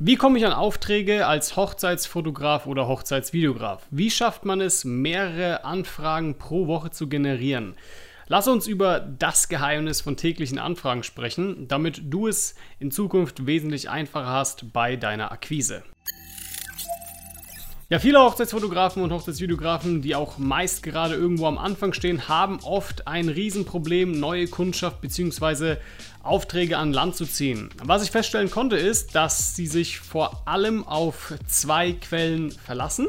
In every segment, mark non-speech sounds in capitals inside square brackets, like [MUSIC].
Wie komme ich an Aufträge als Hochzeitsfotograf oder Hochzeitsvideograf? Wie schafft man es, mehrere Anfragen pro Woche zu generieren? Lass uns über das Geheimnis von täglichen Anfragen sprechen, damit du es in Zukunft wesentlich einfacher hast bei deiner Akquise. Ja, viele Hochzeitsfotografen und Hochzeitsvideografen, die auch meist gerade irgendwo am Anfang stehen, haben oft ein Riesenproblem, neue Kundschaft bzw. Aufträge an Land zu ziehen. Was ich feststellen konnte, ist, dass sie sich vor allem auf zwei Quellen verlassen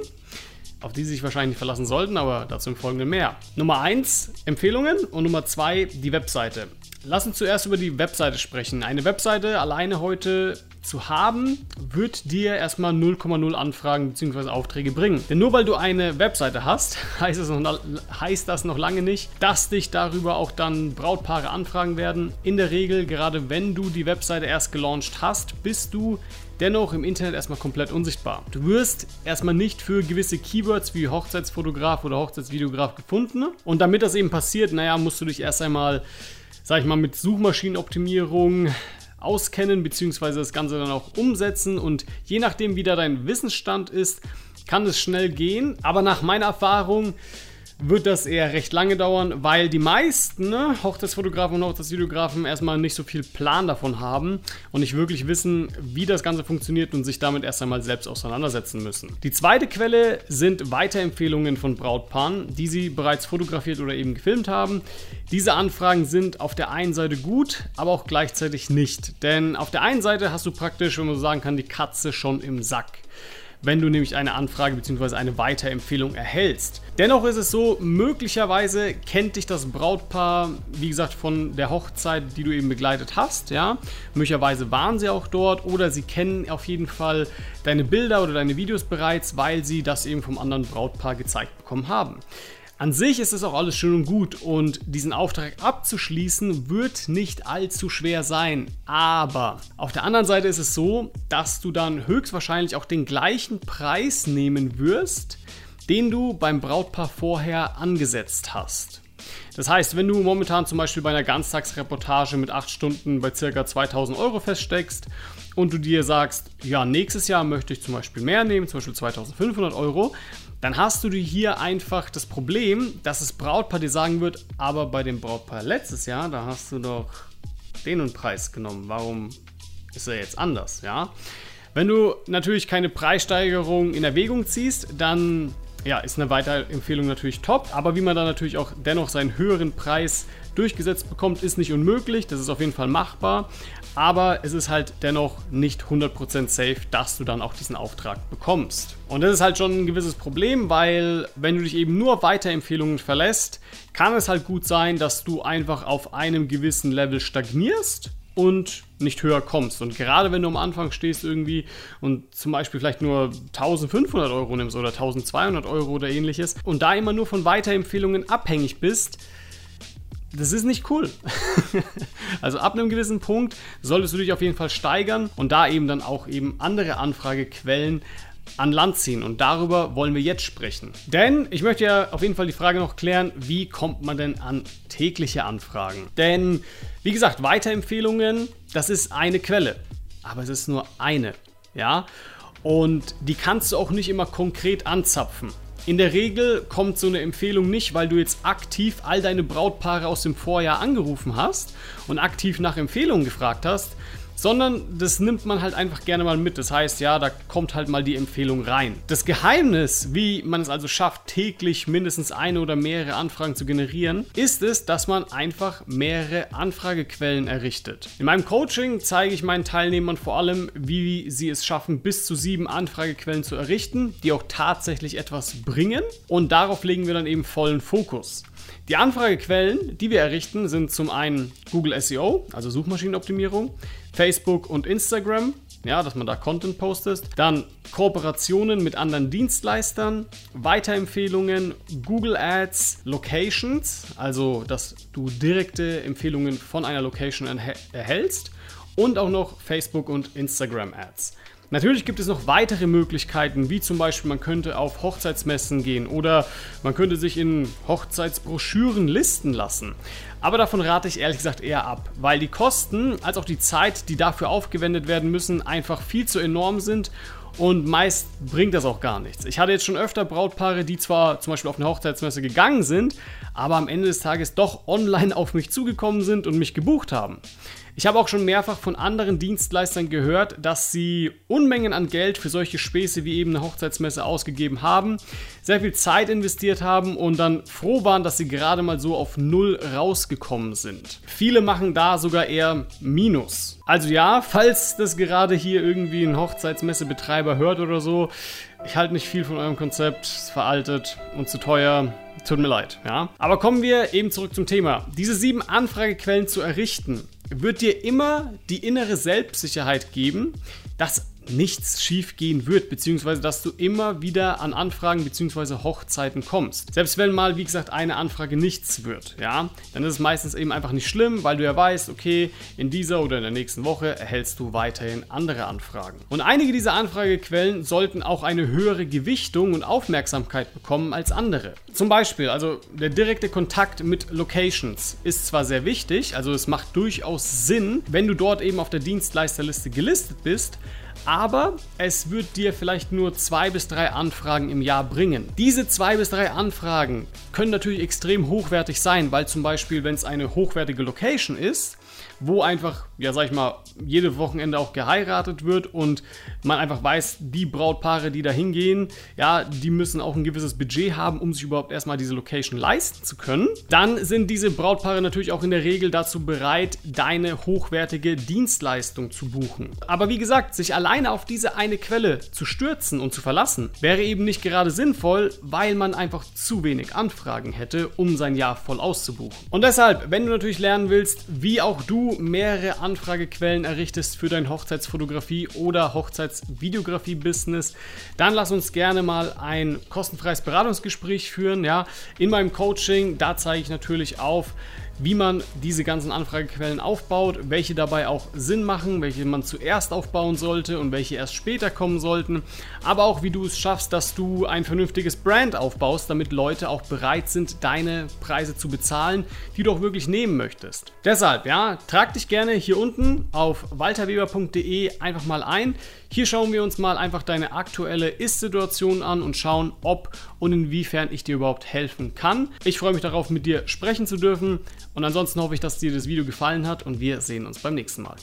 auf die sie sich wahrscheinlich verlassen sollten, aber dazu im Folgenden mehr. Nummer 1 Empfehlungen und Nummer 2 die Webseite. Lass uns zuerst über die Webseite sprechen. Eine Webseite alleine heute zu haben, wird dir erstmal 0,0 Anfragen bzw. Aufträge bringen. Denn nur weil du eine Webseite hast, [LAUGHS] heißt, es noch, heißt das noch lange nicht, dass dich darüber auch dann Brautpaare anfragen werden. In der Regel, gerade wenn du die Webseite erst gelauncht hast, bist du dennoch im Internet erstmal komplett unsichtbar. Du wirst erstmal nicht für gewisse Keywords wie Hochzeitsfotograf oder Hochzeitsvideograf gefunden. Und damit das eben passiert, naja, musst du dich erst einmal, sag ich mal, mit Suchmaschinenoptimierung auskennen, beziehungsweise das Ganze dann auch umsetzen. Und je nachdem, wie da dein Wissensstand ist, kann es schnell gehen. Aber nach meiner Erfahrung wird das eher recht lange dauern, weil die meisten ne, Hochzeitsfotografen und Hochzeitsvideografen erstmal nicht so viel Plan davon haben und nicht wirklich wissen, wie das Ganze funktioniert und sich damit erst einmal selbst auseinandersetzen müssen. Die zweite Quelle sind Weiterempfehlungen von Brautpaaren, die sie bereits fotografiert oder eben gefilmt haben. Diese Anfragen sind auf der einen Seite gut, aber auch gleichzeitig nicht. Denn auf der einen Seite hast du praktisch, wenn man so sagen kann, die Katze schon im Sack wenn du nämlich eine Anfrage bzw. eine Weiterempfehlung erhältst. Dennoch ist es so, möglicherweise kennt dich das Brautpaar, wie gesagt, von der Hochzeit, die du eben begleitet hast, ja. Möglicherweise waren sie auch dort oder sie kennen auf jeden Fall deine Bilder oder deine Videos bereits, weil sie das eben vom anderen Brautpaar gezeigt bekommen haben. An sich ist es auch alles schön und gut und diesen Auftrag abzuschließen wird nicht allzu schwer sein. Aber auf der anderen Seite ist es so, dass du dann höchstwahrscheinlich auch den gleichen Preis nehmen wirst, den du beim Brautpaar vorher angesetzt hast. Das heißt, wenn du momentan zum Beispiel bei einer Ganztagsreportage mit 8 Stunden bei ca. 2000 Euro feststeckst und du dir sagst, ja, nächstes Jahr möchte ich zum Beispiel mehr nehmen, zum Beispiel 2500 Euro, dann hast du hier einfach das Problem, dass das Brautpaar dir sagen wird, aber bei dem Brautpaar letztes Jahr, da hast du doch den und Preis genommen. Warum ist er jetzt anders, ja? Wenn du natürlich keine Preissteigerung in Erwägung ziehst, dann ja, ist eine Weiterempfehlung natürlich top. Aber wie man da natürlich auch dennoch seinen höheren Preis durchgesetzt bekommt, ist nicht unmöglich. Das ist auf jeden Fall machbar. Aber es ist halt dennoch nicht 100% safe, dass du dann auch diesen Auftrag bekommst. Und das ist halt schon ein gewisses Problem, weil wenn du dich eben nur Weiterempfehlungen verlässt, kann es halt gut sein, dass du einfach auf einem gewissen Level stagnierst und nicht höher kommst. Und gerade wenn du am Anfang stehst irgendwie und zum Beispiel vielleicht nur 1500 Euro nimmst oder 1200 Euro oder ähnliches und da immer nur von Weiterempfehlungen abhängig bist, das ist nicht cool. [LAUGHS] also ab einem gewissen Punkt solltest du dich auf jeden Fall steigern und da eben dann auch eben andere Anfragequellen an Land ziehen. Und darüber wollen wir jetzt sprechen. Denn ich möchte ja auf jeden Fall die Frage noch klären, wie kommt man denn an tägliche Anfragen? Denn, wie gesagt, Weiterempfehlungen, das ist eine Quelle. Aber es ist nur eine. Ja? Und die kannst du auch nicht immer konkret anzapfen. In der Regel kommt so eine Empfehlung nicht, weil du jetzt aktiv all deine Brautpaare aus dem Vorjahr angerufen hast und aktiv nach Empfehlungen gefragt hast, sondern das nimmt man halt einfach gerne mal mit. Das heißt, ja, da kommt halt mal die Empfehlung rein. Das Geheimnis, wie man es also schafft, täglich mindestens eine oder mehrere Anfragen zu generieren, ist es, dass man einfach mehrere Anfragequellen errichtet. In meinem Coaching zeige ich meinen Teilnehmern vor allem, wie sie es schaffen, bis zu sieben Anfragequellen zu errichten, die auch tatsächlich etwas bringen. Und darauf legen wir dann eben vollen Fokus. Die Anfragequellen, die wir errichten, sind zum einen Google SEO, also Suchmaschinenoptimierung, Facebook und Instagram, ja, dass man da Content postet. Dann Kooperationen mit anderen Dienstleistern, Weiterempfehlungen, Google Ads, Locations, also dass du direkte Empfehlungen von einer Location erhältst und auch noch Facebook und Instagram Ads. Natürlich gibt es noch weitere Möglichkeiten, wie zum Beispiel man könnte auf Hochzeitsmessen gehen oder man könnte sich in Hochzeitsbroschüren listen lassen. Aber davon rate ich ehrlich gesagt eher ab, weil die Kosten als auch die Zeit, die dafür aufgewendet werden müssen, einfach viel zu enorm sind und meist bringt das auch gar nichts. Ich hatte jetzt schon öfter Brautpaare, die zwar zum Beispiel auf eine Hochzeitsmesse gegangen sind, aber am Ende des Tages doch online auf mich zugekommen sind und mich gebucht haben. Ich habe auch schon mehrfach von anderen Dienstleistern gehört, dass sie Unmengen an Geld für solche Späße wie eben eine Hochzeitsmesse ausgegeben haben, sehr viel Zeit investiert haben und dann froh waren, dass sie gerade mal so auf Null rausgekommen sind. Viele machen da sogar eher Minus. Also ja, falls das gerade hier irgendwie ein Hochzeitsmessebetreiber hört oder so, ich halte nicht viel von eurem Konzept, ist veraltet und zu teuer. Tut mir leid, ja. Aber kommen wir eben zurück zum Thema. Diese sieben Anfragequellen zu errichten, wird dir immer die innere Selbstsicherheit geben, dass nichts schief gehen wird, beziehungsweise dass du immer wieder an Anfragen beziehungsweise Hochzeiten kommst. Selbst wenn mal, wie gesagt, eine Anfrage nichts wird, ja, dann ist es meistens eben einfach nicht schlimm, weil du ja weißt, okay, in dieser oder in der nächsten Woche erhältst du weiterhin andere Anfragen. Und einige dieser Anfragequellen sollten auch eine höhere Gewichtung und Aufmerksamkeit bekommen als andere. Zum Beispiel, also der direkte Kontakt mit Locations ist zwar sehr wichtig, also es macht durchaus Sinn, wenn du dort eben auf der Dienstleisterliste gelistet bist, aber es wird dir vielleicht nur zwei bis drei Anfragen im Jahr bringen. Diese zwei bis drei Anfragen können natürlich extrem hochwertig sein, weil zum Beispiel, wenn es eine hochwertige Location ist, wo einfach, ja sag ich mal, jedes Wochenende auch geheiratet wird und man einfach weiß, die Brautpaare, die da hingehen, ja, die müssen auch ein gewisses Budget haben, um sich überhaupt erstmal diese Location leisten zu können. Dann sind diese Brautpaare natürlich auch in der Regel dazu bereit, deine hochwertige Dienstleistung zu buchen. Aber wie gesagt, sich alleine auf diese eine Quelle zu stürzen und zu verlassen, wäre eben nicht gerade sinnvoll, weil man einfach zu wenig Anfragen hätte, um sein Jahr voll auszubuchen. Und deshalb, wenn du natürlich lernen willst, wie auch mehrere Anfragequellen errichtest für dein Hochzeitsfotografie oder Hochzeitsvideografie-Business, dann lass uns gerne mal ein kostenfreies Beratungsgespräch führen. Ja, in meinem Coaching, da zeige ich natürlich auf, wie man diese ganzen Anfragequellen aufbaut, welche dabei auch Sinn machen, welche man zuerst aufbauen sollte und welche erst später kommen sollten, aber auch wie du es schaffst, dass du ein vernünftiges Brand aufbaust, damit Leute auch bereit sind, deine Preise zu bezahlen, die du auch wirklich nehmen möchtest. Deshalb, ja, trag dich gerne hier unten auf walterweber.de einfach mal ein. Hier schauen wir uns mal einfach deine aktuelle Ist-Situation an und schauen, ob und inwiefern ich dir überhaupt helfen kann. Ich freue mich darauf, mit dir sprechen zu dürfen. Und ansonsten hoffe ich, dass dir das Video gefallen hat und wir sehen uns beim nächsten Mal.